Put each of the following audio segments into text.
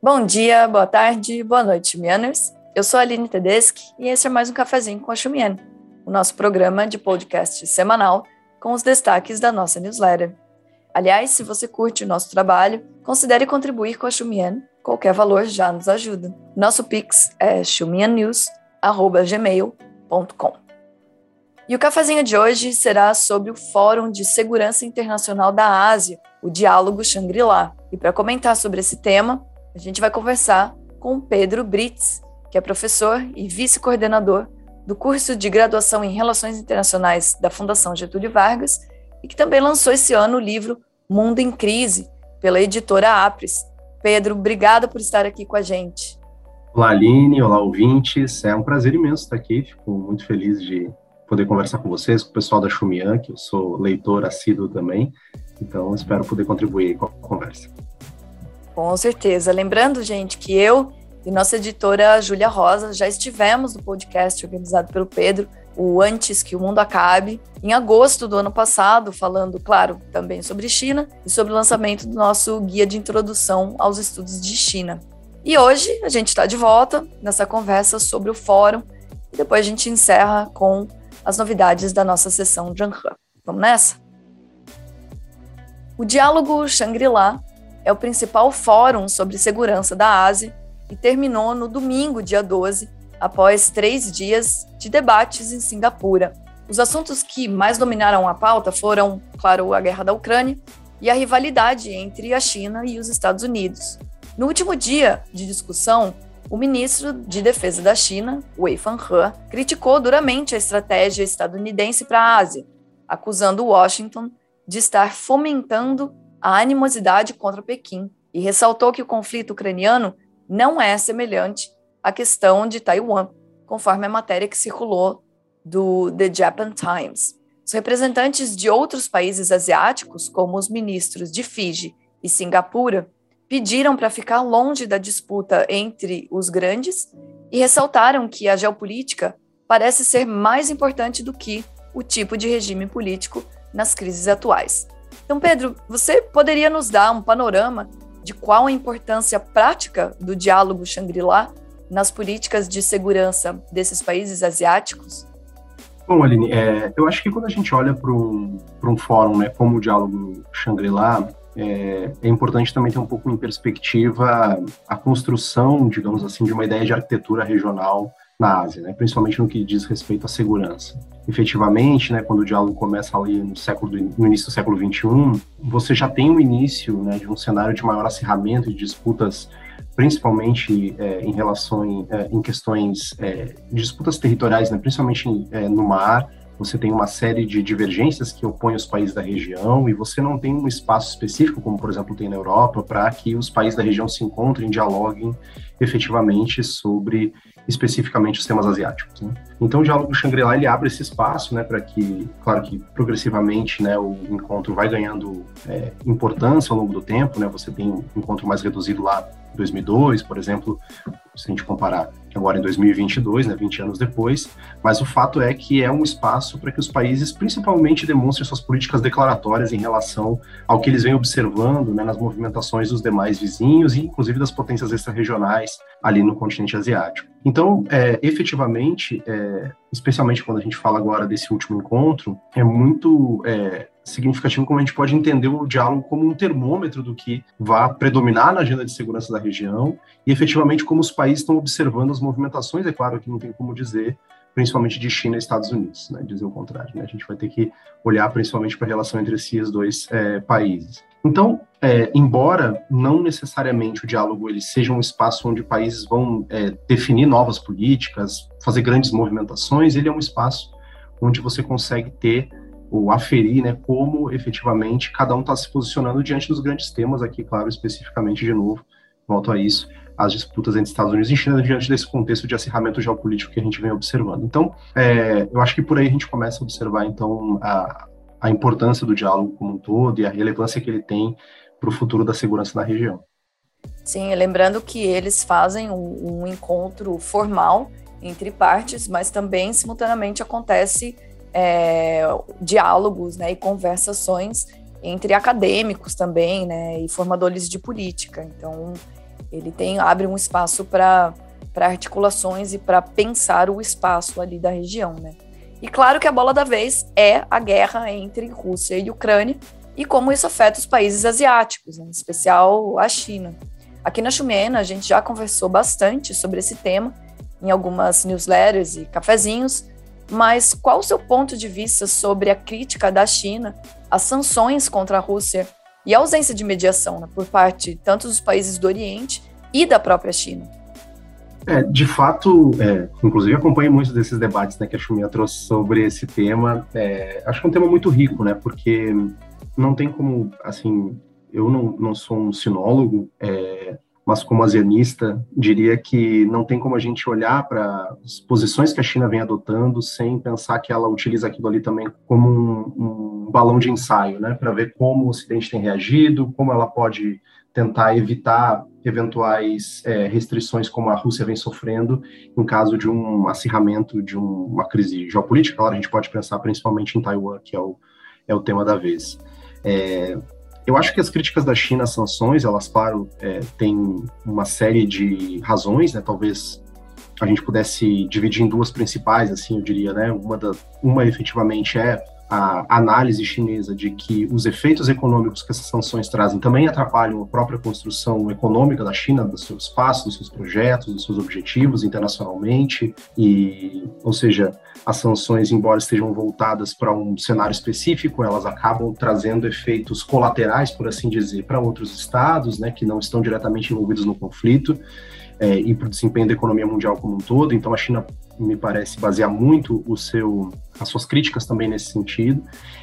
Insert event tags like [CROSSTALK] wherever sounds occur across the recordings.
Bom dia, boa tarde, boa noite, Xumianers. Eu sou a Aline Tedeschi e esse é mais um Cafezinho com a Xumian, o nosso programa de podcast semanal com os destaques da nossa newsletter. Aliás, se você curte o nosso trabalho, considere contribuir com a Xumian. Qualquer valor já nos ajuda. Nosso Pix é xumiannews.gmail.com. E o cafezinho de hoje será sobre o Fórum de Segurança Internacional da Ásia, o Diálogo Shangri-La. E para comentar sobre esse tema, a gente vai conversar com Pedro Brits, que é professor e vice-coordenador do curso de graduação em Relações Internacionais da Fundação Getúlio Vargas e que também lançou esse ano o livro Mundo em Crise, pela editora Apres. Pedro, obrigada por estar aqui com a gente. Olá, Aline, olá, ouvintes. É um prazer imenso estar aqui, fico muito feliz de poder conversar com vocês, com o pessoal da Xumian, que eu sou leitor assíduo também, então espero poder contribuir com a conversa. Com certeza. Lembrando, gente, que eu e nossa editora Júlia Rosa já estivemos no podcast organizado pelo Pedro, o Antes que o Mundo Acabe, em agosto do ano passado, falando, claro, também sobre China e sobre o lançamento do nosso guia de introdução aos estudos de China. E hoje a gente está de volta nessa conversa sobre o fórum e depois a gente encerra com as novidades da nossa sessão Zhanghe. Vamos nessa? O diálogo Shangri-La é o principal fórum sobre segurança da Ásia e terminou no domingo, dia 12, após três dias de debates em Singapura. Os assuntos que mais dominaram a pauta foram, claro, a guerra da Ucrânia e a rivalidade entre a China e os Estados Unidos. No último dia de discussão, o ministro de Defesa da China, Wei Fanghe, criticou duramente a estratégia estadunidense para a Ásia, acusando Washington de estar fomentando a animosidade contra Pequim e ressaltou que o conflito ucraniano não é semelhante à questão de Taiwan, conforme a matéria que circulou do The Japan Times. Os representantes de outros países asiáticos, como os ministros de Fiji e Singapura, pediram para ficar longe da disputa entre os grandes e ressaltaram que a geopolítica parece ser mais importante do que o tipo de regime político nas crises atuais. Então, Pedro, você poderia nos dar um panorama de qual a importância prática do diálogo Shangri-La nas políticas de segurança desses países asiáticos? Bom, Aline, é, eu acho que quando a gente olha para um, um fórum né, como o diálogo Shangri-La, é, é, importante também ter um pouco em perspectiva a construção, digamos assim, de uma ideia de arquitetura regional na Ásia, né, principalmente no que diz respeito à segurança. Efetivamente, né, quando o diálogo começa ali no, século, no início do século XXI, você já tem o início né, de um cenário de maior acirramento de disputas, principalmente é, em relação é, em questões é, disputas territoriais, né, principalmente é, no mar, você tem uma série de divergências que opõem os países da região e você não tem um espaço específico, como por exemplo tem na Europa, para que os países da região se encontrem, dialoguem efetivamente sobre especificamente os temas asiáticos. Né? Então, o diálogo Shangri-La ele abre esse espaço, né, para que, claro que progressivamente, né, o encontro vai ganhando é, importância ao longo do tempo, né? Você tem um encontro mais reduzido lá em 2002, por exemplo, se a gente comparar agora em 2022, né, 20 anos depois, mas o fato é que é um espaço para que os países principalmente demonstrem suas políticas declaratórias em relação ao que eles vêm observando né, nas movimentações dos demais vizinhos e inclusive das potências extra-regionais ali no continente asiático. Então, é, efetivamente, é, especialmente quando a gente fala agora desse último encontro, é muito é, significativo como a gente pode entender o diálogo como um termômetro do que vai predominar na agenda de segurança da região e efetivamente como os países estão observando as movimentações, é claro que não tem como dizer, principalmente de China e Estados Unidos, né, dizer o contrário, né, a gente vai ter que olhar principalmente para a relação entre esses dois é, países. Então, é, embora não necessariamente o diálogo ele seja um espaço onde países vão é, definir novas políticas, fazer grandes movimentações, ele é um espaço onde você consegue ter ou aferir né, como efetivamente cada um está se posicionando diante dos grandes temas aqui, claro, especificamente de novo, volto a isso, as disputas entre Estados Unidos e China diante desse contexto de acirramento geopolítico que a gente vem observando. Então, é, eu acho que por aí a gente começa a observar, então, a, a importância do diálogo como um todo e a relevância que ele tem para o futuro da segurança na região. Sim, lembrando que eles fazem um, um encontro formal entre partes, mas também simultaneamente acontece é, diálogos né, e conversações entre acadêmicos também, né, e formadores de política. Então, ele tem abre um espaço para articulações e para pensar o espaço ali da região, né? E claro que a bola da vez é a guerra entre Rússia e Ucrânia e como isso afeta os países asiáticos, em especial a China. Aqui na Chumena a gente já conversou bastante sobre esse tema em algumas newsletters e cafezinhos, mas qual o seu ponto de vista sobre a crítica da China às sanções contra a Rússia e a ausência de mediação né, por parte tanto dos países do Oriente e da própria China? É, de fato, é, inclusive acompanho muitos desses debates né, que a Chumia trouxe sobre esse tema. É, acho que é um tema muito rico, né? Porque não tem como, assim, eu não, não sou um sinólogo, é, mas como asianista, diria que não tem como a gente olhar para as posições que a China vem adotando sem pensar que ela utiliza aquilo ali também como um, um balão de ensaio, né, para ver como o Ocidente tem reagido, como ela pode tentar evitar eventuais é, restrições como a Rússia vem sofrendo em caso de um acirramento de um, uma crise geopolítica. Claro, a gente pode pensar principalmente em Taiwan, que é o, é o tema da vez. É, eu acho que as críticas da China às sanções, elas, claro, é, têm uma série de razões, né? Talvez a gente pudesse dividir em duas principais, assim, eu diria, né? Uma, da, uma efetivamente é a análise chinesa de que os efeitos econômicos que essas sanções trazem também atrapalham a própria construção econômica da China, dos seus passos, dos seus projetos, dos seus objetivos internacionalmente, e, ou seja, as sanções, embora estejam voltadas para um cenário específico, elas acabam trazendo efeitos colaterais, por assim dizer, para outros estados, né, que não estão diretamente envolvidos no conflito, é, e para o desempenho da economia mundial como um todo. Então, a China me parece basear muito o seu, as suas críticas também nesse sentido.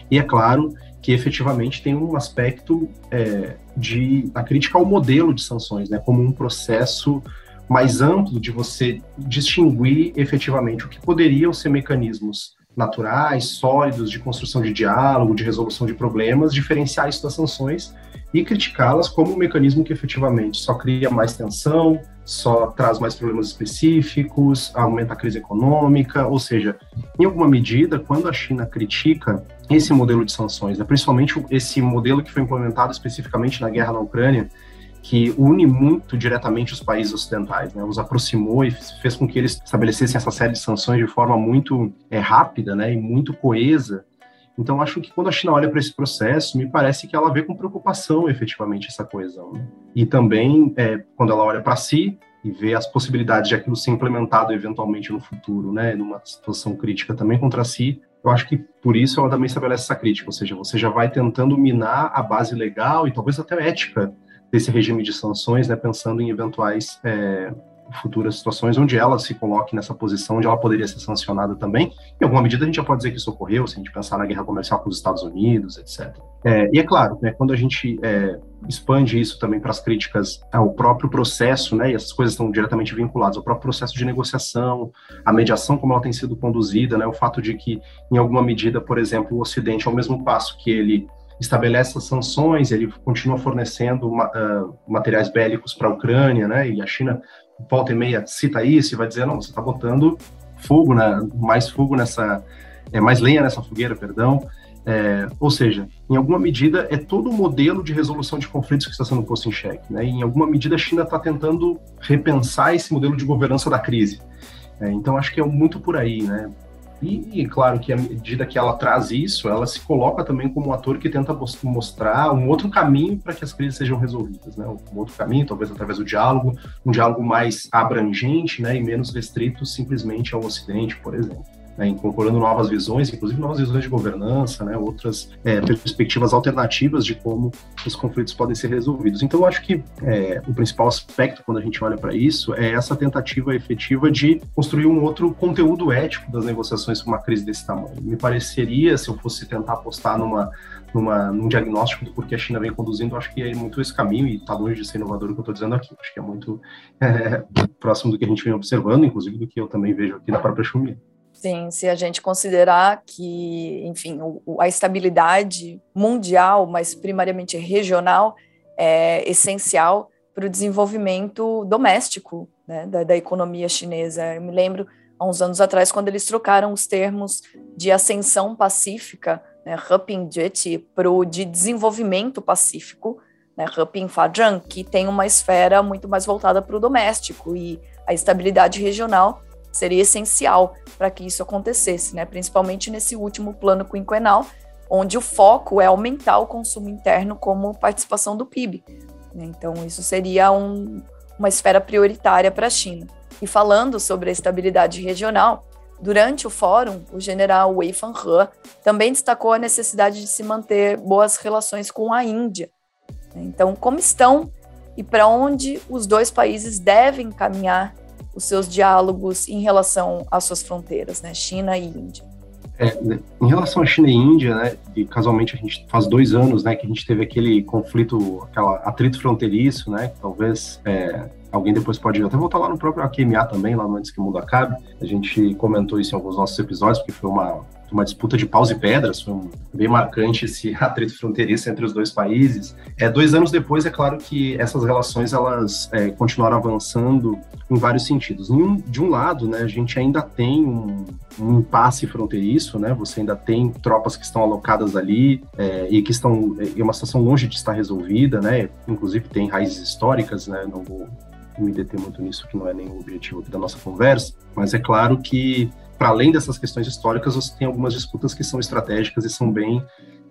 E é claro que efetivamente tem um aspecto é, de a crítica ao modelo de sanções, né, como um processo mais amplo de você distinguir efetivamente o que poderiam ser mecanismos naturais, sólidos, de construção de diálogo, de resolução de problemas, diferenciar isso das sanções e criticá-las como um mecanismo que efetivamente só cria mais tensão, só traz mais problemas específicos, aumenta a crise econômica, ou seja, em alguma medida, quando a China critica esse modelo de sanções, né, principalmente esse modelo que foi implementado especificamente na guerra na Ucrânia, que une muito diretamente os países ocidentais, né, os aproximou e fez com que eles estabelecessem essa série de sanções de forma muito é, rápida né, e muito coesa, então, acho que quando a China olha para esse processo, me parece que ela vê com preocupação efetivamente essa coesão. Né? E também, é, quando ela olha para si e vê as possibilidades de aquilo ser implementado eventualmente no futuro, né, numa situação crítica também contra si, eu acho que por isso ela também estabelece essa crítica, ou seja, você já vai tentando minar a base legal e talvez até ética desse regime de sanções, né, pensando em eventuais é, futuras situações onde ela se coloque nessa posição onde ela poderia ser sancionada também. Em alguma medida a gente já pode dizer que isso ocorreu, se a gente pensar na guerra comercial com os Estados Unidos, etc. É, e é claro, né, quando a gente é, expande isso também para as críticas ao próprio processo, né, e essas coisas estão diretamente vinculadas ao próprio processo de negociação, a mediação como ela tem sido conduzida, né, o fato de que, em alguma medida, por exemplo, o Ocidente, ao mesmo passo que ele estabelece as sanções, ele continua fornecendo uh, materiais bélicos para a Ucrânia, né, e a China volta e meia cita isso e vai dizer, não, você está botando fogo, né, mais fogo nessa, é, mais lenha nessa fogueira, perdão, é, ou seja, em alguma medida é todo o modelo de resolução de conflitos que está sendo posto em xeque, né, e em alguma medida a China está tentando repensar esse modelo de governança da crise, é, então acho que é muito por aí, né, e, e, claro que à medida que ela traz isso, ela se coloca também como um ator que tenta mostrar um outro caminho para que as crises sejam resolvidas, né? Um outro caminho, talvez através do diálogo, um diálogo mais abrangente, né, e menos restrito simplesmente ao Ocidente, por exemplo né, incorporando novas visões, inclusive novas visões de governança, né, outras é, perspectivas alternativas de como os conflitos podem ser resolvidos. Então, eu acho que é, o principal aspecto, quando a gente olha para isso, é essa tentativa efetiva de construir um outro conteúdo ético das negociações com uma crise desse tamanho. Me pareceria, se eu fosse tentar apostar numa, numa, num diagnóstico do porquê a China vem conduzindo, acho que é muito esse caminho, e está longe de ser inovador o que eu estou dizendo aqui. Acho que é muito é, próximo do que a gente vem observando, inclusive do que eu também vejo aqui na própria Xumia. Sim, se a gente considerar que, enfim, o, a estabilidade mundial, mas primariamente regional, é essencial para o desenvolvimento doméstico né, da, da, economia chinesa. Eu me lembro, há uns anos atrás, quando eles trocaram os termos de ascensão pacífica, né, para o de desenvolvimento pacífico, né, que tem uma esfera muito mais voltada para o doméstico e a estabilidade regional seria essencial para que isso acontecesse, né, principalmente nesse último plano quinquenal, onde o foco é aumentar o consumo interno como participação do PIB. Né, então, isso seria um, uma esfera prioritária para a China. E falando sobre a estabilidade regional, durante o fórum, o general Wei Fanhe também destacou a necessidade de se manter boas relações com a Índia. Então, como estão e para onde os dois países devem caminhar os seus diálogos em relação às suas fronteiras, né, China e Índia? É, em relação à China e Índia, né, e casualmente a gente faz dois anos, né, que a gente teve aquele conflito, aquela atrito fronteiriço, né, que talvez é, alguém depois pode até voltar lá no próprio AQMA também, lá no Antes que o Mundo Acabe. A gente comentou isso em alguns nossos episódios, porque foi uma, uma disputa de paus e pedras, foi bem marcante esse [LAUGHS] atrito fronteiriço entre os dois países. É, dois anos depois, é claro que essas relações elas é, continuaram avançando em vários sentidos. De um lado, né, a gente ainda tem um, um impasse fronteiriço, né, você ainda tem tropas que estão alocadas ali é, e que estão em uma situação longe de estar resolvida, né, inclusive tem raízes históricas, né, não vou me deter muito nisso, que não é o objetivo da nossa conversa, mas é claro que, para além dessas questões históricas, você tem algumas disputas que são estratégicas e são bem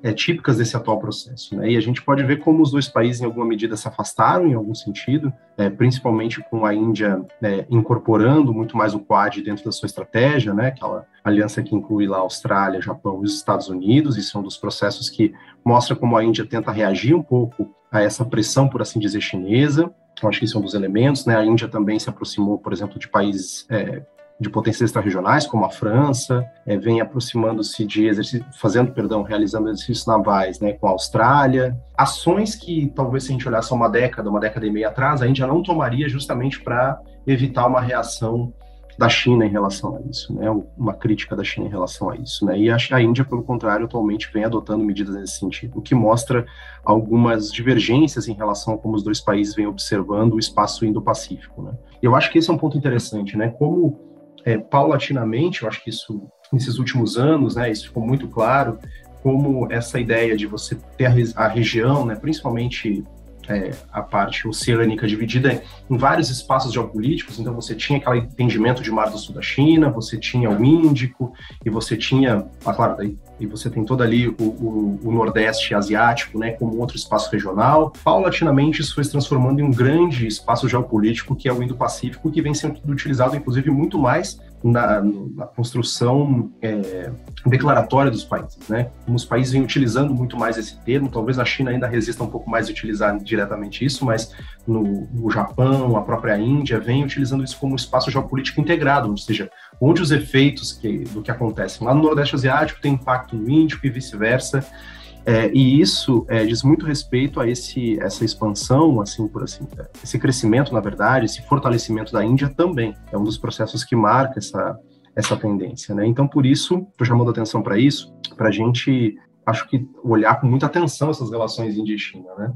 é, típicas desse atual processo. Né? E a gente pode ver como os dois países, em alguma medida, se afastaram em algum sentido, é, principalmente com a Índia é, incorporando muito mais o Quad dentro da sua estratégia, né? aquela aliança que inclui lá a Austrália, Japão e os Estados Unidos. Isso é um dos processos que mostra como a Índia tenta reagir um pouco a essa pressão, por assim dizer, chinesa. Eu acho que isso é um dos elementos. Né? A Índia também se aproximou, por exemplo, de países é, de potências extra-regionais, como a França, é, vem aproximando-se de exercício, fazendo, perdão, realizando exercícios navais, né, com a Austrália. Ações que talvez se a gente olhasse uma década, uma década e meia atrás, a Índia não tomaria justamente para evitar uma reação da China em relação a isso, né? Uma crítica da China em relação a isso, né? E a, a Índia, pelo contrário, atualmente vem adotando medidas nesse sentido, o que mostra algumas divergências em relação a como os dois países vêm observando o espaço Indo-Pacífico, né? Eu acho que esse é um ponto interessante, né? Como é, paulatinamente, eu acho que isso nesses últimos anos, né? Isso ficou muito claro como essa ideia de você ter a, região, né? Principalmente é, a parte oceânica dividida em vários espaços geopolíticos, então você tinha aquele entendimento de Mar do Sul da China, você tinha o Índico, e você tinha, ah, claro, daí, e você tem todo ali o, o, o, Nordeste Asiático, né, como outro espaço regional. Paulatinamente, isso foi se transformando em um grande espaço geopolítico, que é o Indo-Pacífico, que vem sendo utilizado, inclusive, muito mais na, na construção é, declaratória dos países, né? Como os países vêm utilizando muito mais esse termo, talvez a China ainda resista um pouco mais a utilizar diretamente isso, mas no, no Japão, a própria Índia vem utilizando isso como espaço geopolítico integrado, ou seja, onde os efeitos que, do que acontece lá no Nordeste Asiático tem impacto no Índico e vice-versa. É, e isso é, diz muito respeito a esse, essa expansão, assim por assim, esse crescimento, na verdade, esse fortalecimento da Índia também é um dos processos que marca essa, essa tendência, né? Então, por isso, estou chamando atenção para isso, para a gente, acho que olhar com muita atenção essas relações Índia e China, né?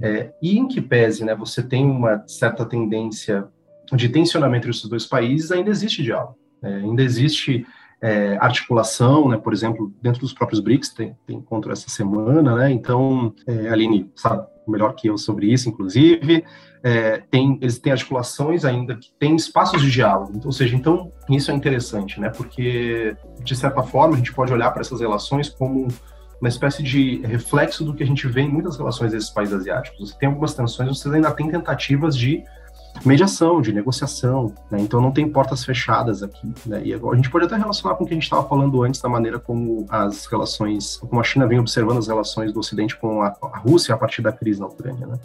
É, e em que pese, né, você tem uma certa tendência de tensionamento entre esses dois países, ainda existe diálogo, é, ainda existe é, articulação, né, por exemplo, dentro dos próprios BRICS, tem, tem encontro essa semana, né, então, é, Aline sabe melhor que eu sobre isso, inclusive, é, tem, eles têm articulações ainda que têm espaços de diálogo, então, ou seja, então, isso é interessante, né, porque, de certa forma, a gente pode olhar para essas relações como uma espécie de reflexo do que a gente vê em muitas relações desses países asiáticos. Você tem algumas tensões, você ainda tem tentativas de mediação, de negociação, né? então não tem portas fechadas aqui. Né? E a gente pode até relacionar com o que a gente estava falando antes da maneira como as relações, como a China vem observando as relações do Ocidente com a, a Rússia a partir da crise na Ucrânia, né?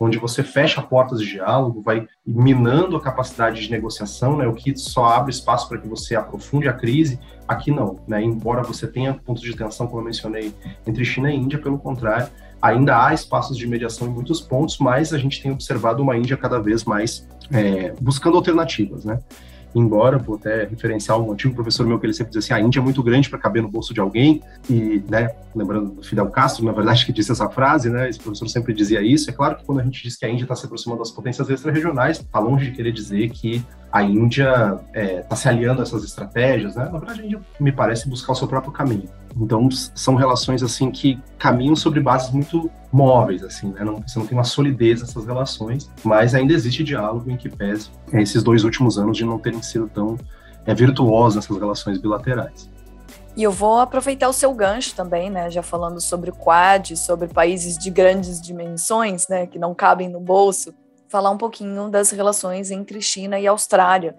onde você fecha portas de diálogo, vai minando a capacidade de negociação, né? o que só abre espaço para que você aprofunde a crise. Aqui não, né? embora você tenha pontos de tensão, como eu mencionei, entre China e Índia, pelo contrário, Ainda há espaços de mediação em muitos pontos, mas a gente tem observado uma Índia cada vez mais é, buscando alternativas, né? Embora, vou até referenciar um antigo professor meu que ele sempre dizia assim, a Índia é muito grande para caber no bolso de alguém, e, né, lembrando do Fidel Castro, na verdade, que disse essa frase, né, esse professor sempre dizia isso, é claro que quando a gente diz que a Índia está se aproximando das potências extra-regionais, está longe de querer dizer que a Índia está é, tá se aliando a essas estratégias, né? Na verdade, a Índia me parece buscar o seu próprio caminho. Então, são relações assim que caminham sobre bases muito móveis, assim, né? Não, você não tem uma solidez nessas relações, mas ainda existe diálogo em que pese esses dois últimos anos de não terem sido tão é, virtuosos nessas relações bilaterais. E eu vou aproveitar o seu gancho também, né? Já falando sobre o Quad, sobre países de grandes dimensões, né? Que não cabem no bolso falar um pouquinho das relações entre China e Austrália.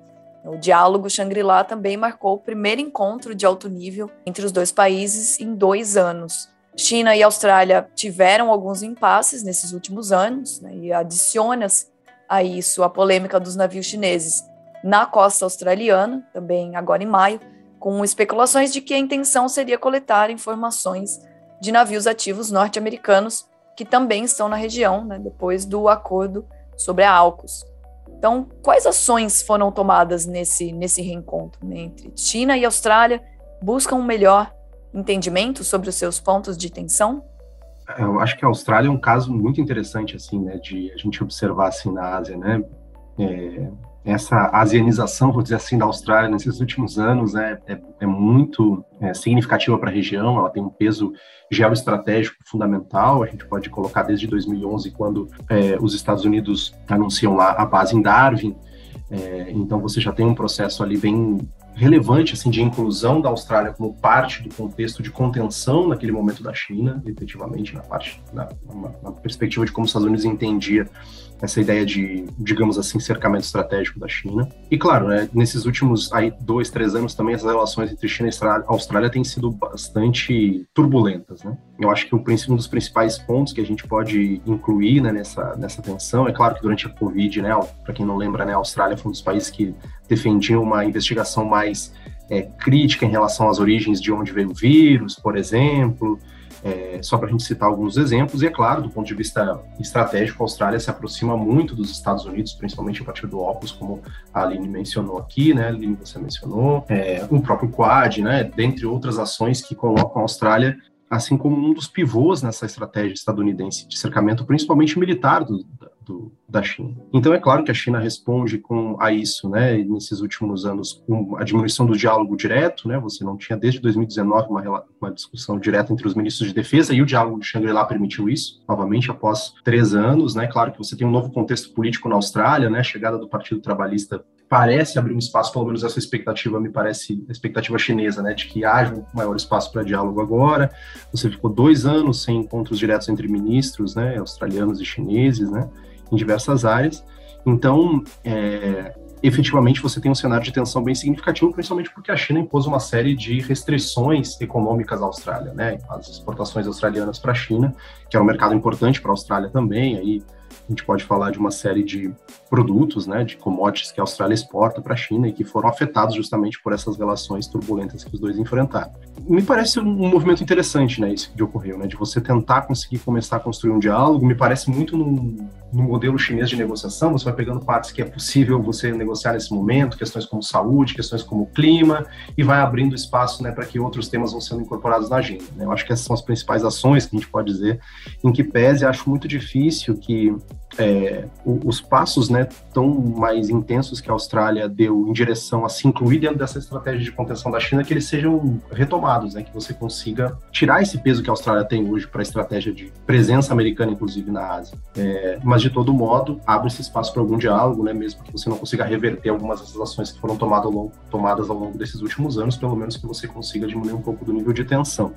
O diálogo Shangri-La também marcou o primeiro encontro de alto nível entre os dois países em dois anos. China e Austrália tiveram alguns impasses nesses últimos anos, né, e adiciona-se a isso a polêmica dos navios chineses na costa australiana, também agora em maio, com especulações de que a intenção seria coletar informações de navios ativos norte-americanos que também estão na região, né, depois do acordo sobre a AUKUS. Então, quais ações foram tomadas nesse, nesse reencontro né, entre China e Austrália? Buscam um melhor entendimento sobre os seus pontos de tensão? Eu acho que a Austrália é um caso muito interessante, assim, né, de a gente observar, assim, na Ásia, né, é, essa asianização, vou dizer assim, da Austrália nesses últimos anos é, é, é muito é, significativa para a região, ela tem um peso geoestratégico fundamental, a gente pode colocar desde 2011, quando é, os Estados Unidos anunciam lá a base em Darwin, é, então você já tem um processo ali bem relevante assim de inclusão da Austrália como parte do contexto de contenção naquele momento da China, efetivamente na parte na, na perspectiva de como os Estados Unidos entendia essa ideia de, digamos assim, cercamento estratégico da China. E claro, né, nesses últimos aí, dois, três anos também as relações entre China e Austrália têm sido bastante turbulentas. Né? Eu acho que o, um dos principais pontos que a gente pode incluir né, nessa, nessa tensão, é claro que durante a Covid, né, para quem não lembra, né, a Austrália foi um dos países que defendiam uma investigação mais é, crítica em relação às origens de onde veio o vírus, por exemplo, é, só para a gente citar alguns exemplos, e é claro, do ponto de vista estratégico, a Austrália se aproxima muito dos Estados Unidos, principalmente a partir do óculos, como a Aline mencionou aqui, né? Aline, você mencionou, é, o próprio Quad, né? Dentre outras ações que colocam a Austrália assim como um dos pivôs nessa estratégia estadunidense de cercamento, principalmente militar do, do, da China. Então é claro que a China responde com a isso, né? Nesses últimos anos, com a diminuição do diálogo direto, né? Você não tinha desde 2019 uma, uma discussão direta entre os ministros de defesa e o diálogo de Shangri-La permitiu isso, novamente após três anos, né? Claro que você tem um novo contexto político na Austrália, né? A chegada do Partido Trabalhista parece abrir um espaço, pelo menos essa expectativa me parece a expectativa chinesa, né, de que haja um maior espaço para diálogo agora. Você ficou dois anos sem encontros diretos entre ministros, né, australianos e chineses, né, em diversas áreas. Então, é, efetivamente, você tem um cenário de tensão bem significativo, principalmente porque a China impôs uma série de restrições econômicas à Austrália, né? As exportações australianas para a China, que é um mercado importante para a Austrália também, aí a gente pode falar de uma série de produtos, né, de commodities que a Austrália exporta para a China e que foram afetados justamente por essas relações turbulentas que os dois enfrentaram. Me parece um movimento interessante, né, isso que ocorreu, né, de você tentar conseguir começar a construir um diálogo, me parece muito no, no modelo chinês de negociação, você vai pegando partes que é possível você negociar nesse momento, questões como saúde, questões como clima, e vai abrindo espaço, né, para que outros temas vão sendo incorporados na agenda. Né? Eu acho que essas são as principais ações que a gente pode dizer, em que pese, acho muito difícil que é, os passos né, tão mais intensos que a Austrália deu em direção a se incluir dentro dessa estratégia de contenção da China, que eles sejam retomados, né, que você consiga tirar esse peso que a Austrália tem hoje para a estratégia de presença americana, inclusive na Ásia. É, mas, de todo modo, abre esse espaço para algum diálogo, né, mesmo que você não consiga reverter algumas das ações que foram tomadas ao, longo, tomadas ao longo desses últimos anos, pelo menos que você consiga diminuir um pouco do nível de tensão.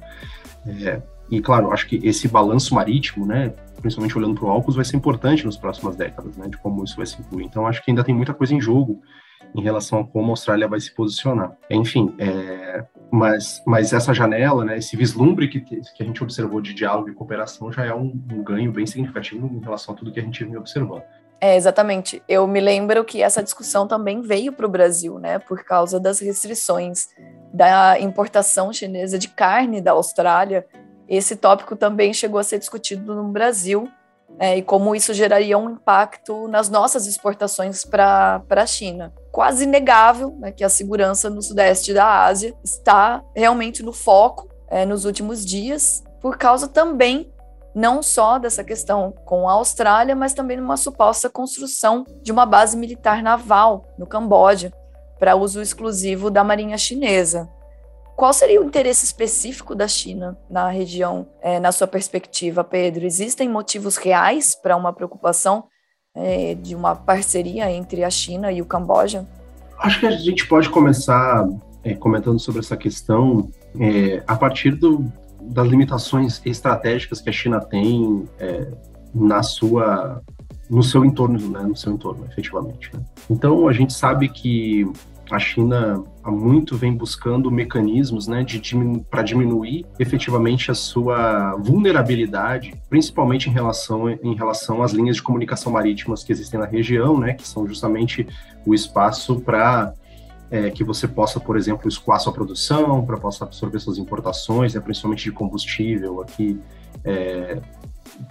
É, e, claro, acho que esse balanço marítimo, né, principalmente olhando para o AUKUS, vai ser importante nas próximas décadas, né, de como isso vai se incluir. Então, acho que ainda tem muita coisa em jogo em relação a como a Austrália vai se posicionar. Enfim, é, mas, mas essa janela, né, esse vislumbre que, que a gente observou de diálogo e cooperação já é um, um ganho bem significativo em relação a tudo que a gente vem observando. É, exatamente. Eu me lembro que essa discussão também veio para o Brasil, né, por causa das restrições da importação chinesa de carne da Austrália esse tópico também chegou a ser discutido no Brasil é, e como isso geraria um impacto nas nossas exportações para a China. Quase inegável né, que a segurança no sudeste da Ásia está realmente no foco é, nos últimos dias, por causa também não só dessa questão com a Austrália, mas também numa suposta construção de uma base militar naval no Camboja, para uso exclusivo da Marinha Chinesa. Qual seria o interesse específico da China na região, é, na sua perspectiva, Pedro? Existem motivos reais para uma preocupação é, de uma parceria entre a China e o Camboja? Acho que a gente pode começar é, comentando sobre essa questão é, a partir do, das limitações estratégicas que a China tem é, na sua no seu entorno, né, no seu entorno, efetivamente. Né? Então a gente sabe que a China há muito vem buscando mecanismos né, diminu para diminuir efetivamente a sua vulnerabilidade, principalmente em relação, em relação às linhas de comunicação marítimas que existem na região, né, que são justamente o espaço para é, que você possa, por exemplo, escoar sua produção, para possa absorver suas importações, né, principalmente de combustível aqui é,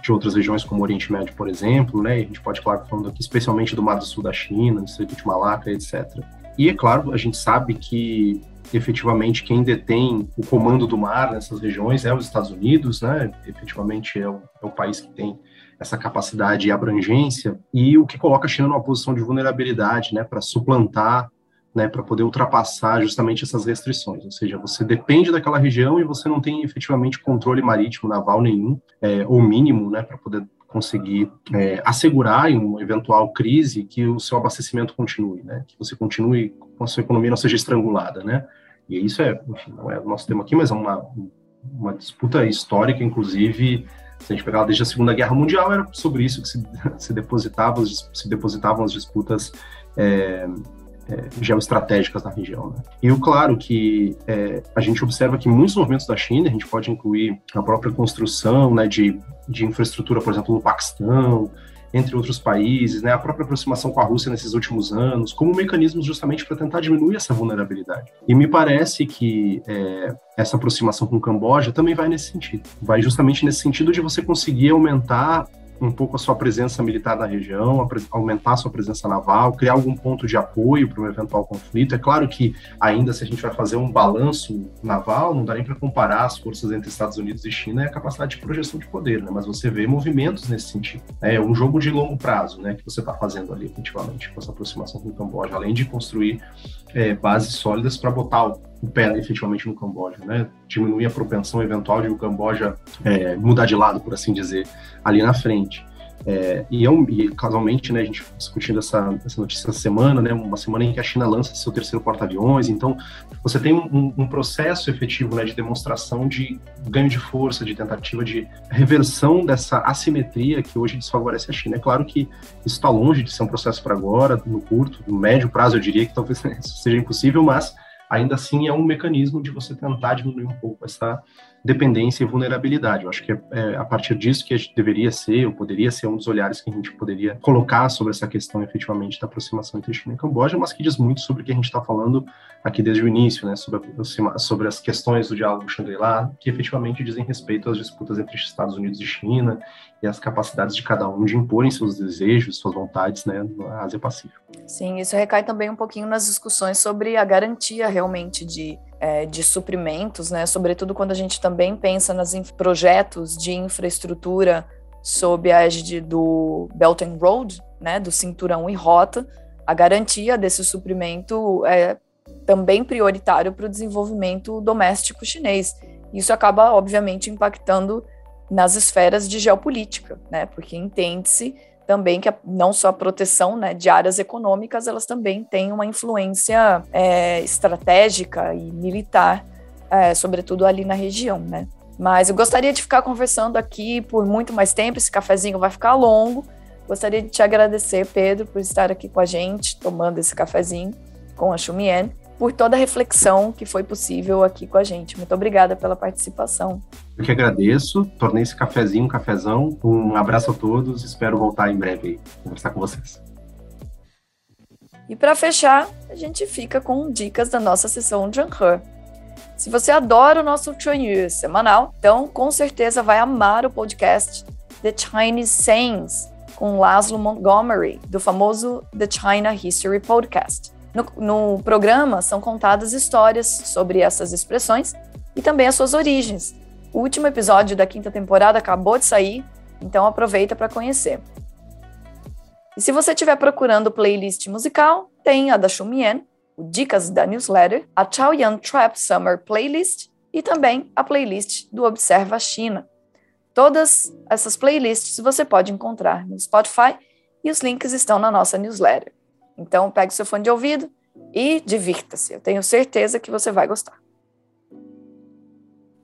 de outras regiões como o Oriente Médio, por exemplo, né, a gente pode, claro, falando aqui especialmente do Mar do Sul da China, do Estreito de Malaca, etc. E, é claro, a gente sabe que efetivamente quem detém o comando do mar nessas regiões é os Estados Unidos, né? Efetivamente é o, é o, país que tem essa capacidade e abrangência e o que coloca a China numa posição de vulnerabilidade, né? Para suplantar, né? Para poder ultrapassar justamente essas restrições. Ou seja, você depende daquela região e você não tem efetivamente controle marítimo naval nenhum é, ou mínimo, né? Para poder conseguir é, assegurar em uma eventual crise que o seu abastecimento continue, né? Que você continue com a sua economia não seja estrangulada, né? E isso é, enfim, não é o nosso tema aqui, mas é uma, uma disputa histórica, inclusive, se a gente pegar desde a Segunda Guerra Mundial, era sobre isso que se, [LAUGHS] se, depositava, se depositavam as disputas é, é, geoestratégicas na região. Né? E o claro que é, a gente observa que muitos movimentos da China, a gente pode incluir a própria construção né, de, de infraestrutura, por exemplo, no Paquistão, entre outros países, né, a própria aproximação com a Rússia nesses últimos anos, como mecanismos justamente para tentar diminuir essa vulnerabilidade. E me parece que é, essa aproximação com o Camboja também vai nesse sentido. Vai justamente nesse sentido de você conseguir aumentar um pouco a sua presença militar na região, aumentar a sua presença naval, criar algum ponto de apoio para um eventual conflito. É claro que ainda se a gente vai fazer um balanço naval, não dá nem para comparar as forças entre Estados Unidos e China e a capacidade de projeção de poder, né? Mas você vê movimentos nesse sentido. É um jogo de longo prazo, né? Que você está fazendo ali, efetivamente, com essa aproximação com o Camboja, além de construir é, bases sólidas para botar o, pé efetivamente no Camboja, né? Diminuir a propensão eventual de o Camboja é, mudar de lado, por assim dizer, ali na frente. É, e, eu, e casualmente, né, a gente discutindo essa, essa notícia essa semana, né, uma semana em que a China lança seu terceiro porta-aviões, então você tem um, um, processo efetivo né, de demonstração de ganho de força, de tentativa de reversão dessa assimetria que hoje desfavorece a China. É claro que isso está longe de ser um processo para agora, no curto, no médio prazo, eu diria que talvez seja impossível, mas ainda assim é um mecanismo de você tentar diminuir um pouco essa dependência e vulnerabilidade. Eu acho que é, é a partir disso que a gente deveria ser, ou poderia ser um dos olhares que a gente poderia colocar sobre essa questão efetivamente da aproximação entre China e Camboja, mas que diz muito sobre o que a gente está falando aqui desde o início, né, sobre, sobre as questões do diálogo Shangri-La, que efetivamente dizem respeito às disputas entre Estados Unidos e China e as capacidades de cada um de imporem seus desejos, suas vontades, né, na Ásia-Pacífico. Sim, isso recai também um pouquinho nas discussões sobre a garantia realmente de é, de suprimentos, né? Sobretudo quando a gente também pensa nos projetos de infraestrutura sob a égide do Belt and Road, né? Do cinturão e rota, a garantia desse suprimento é também prioritário para o desenvolvimento doméstico chinês. Isso acaba, obviamente, impactando nas esferas de geopolítica, né? Porque entende-se também que a, não só a proteção né, de áreas econômicas, elas também têm uma influência é, estratégica e militar, é, sobretudo ali na região, né? Mas eu gostaria de ficar conversando aqui por muito mais tempo, esse cafezinho vai ficar longo. Gostaria de te agradecer, Pedro, por estar aqui com a gente, tomando esse cafezinho com a Xumien por toda a reflexão que foi possível aqui com a gente. Muito obrigada pela participação. Eu que agradeço, tornei esse cafezinho um cafezão. Um abraço a todos, espero voltar em breve conversar com vocês. E para fechar, a gente fica com dicas da nossa sessão He. Se você adora o nosso Chuanyu semanal, então com certeza vai amar o podcast The Chinese Sayings, com Laszlo Montgomery, do famoso The China History Podcast. No, no programa são contadas histórias sobre essas expressões e também as suas origens. O último episódio da quinta temporada acabou de sair, então aproveita para conhecer. E se você estiver procurando playlist musical, tem a da Shumien, o Dicas da Newsletter, a Chaoyan Trap Summer Playlist e também a playlist do Observa China. Todas essas playlists você pode encontrar no Spotify e os links estão na nossa newsletter. Então, pegue seu fone de ouvido e divirta-se. Eu tenho certeza que você vai gostar.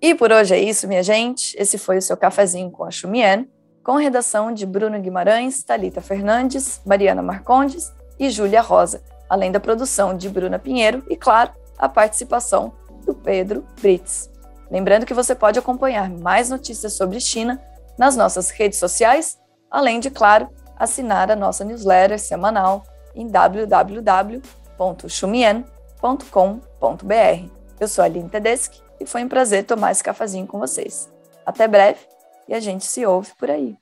E por hoje é isso, minha gente. Esse foi o seu cafezinho com a Chumien, com redação de Bruno Guimarães, Talita Fernandes, Mariana Marcondes e Júlia Rosa, além da produção de Bruna Pinheiro e, claro, a participação do Pedro Brits. Lembrando que você pode acompanhar mais notícias sobre China nas nossas redes sociais, além de, claro, assinar a nossa newsletter semanal em www.shumien.com.br. Eu sou a Aline Tedeschi e foi um prazer tomar esse cafezinho com vocês. Até breve e a gente se ouve por aí.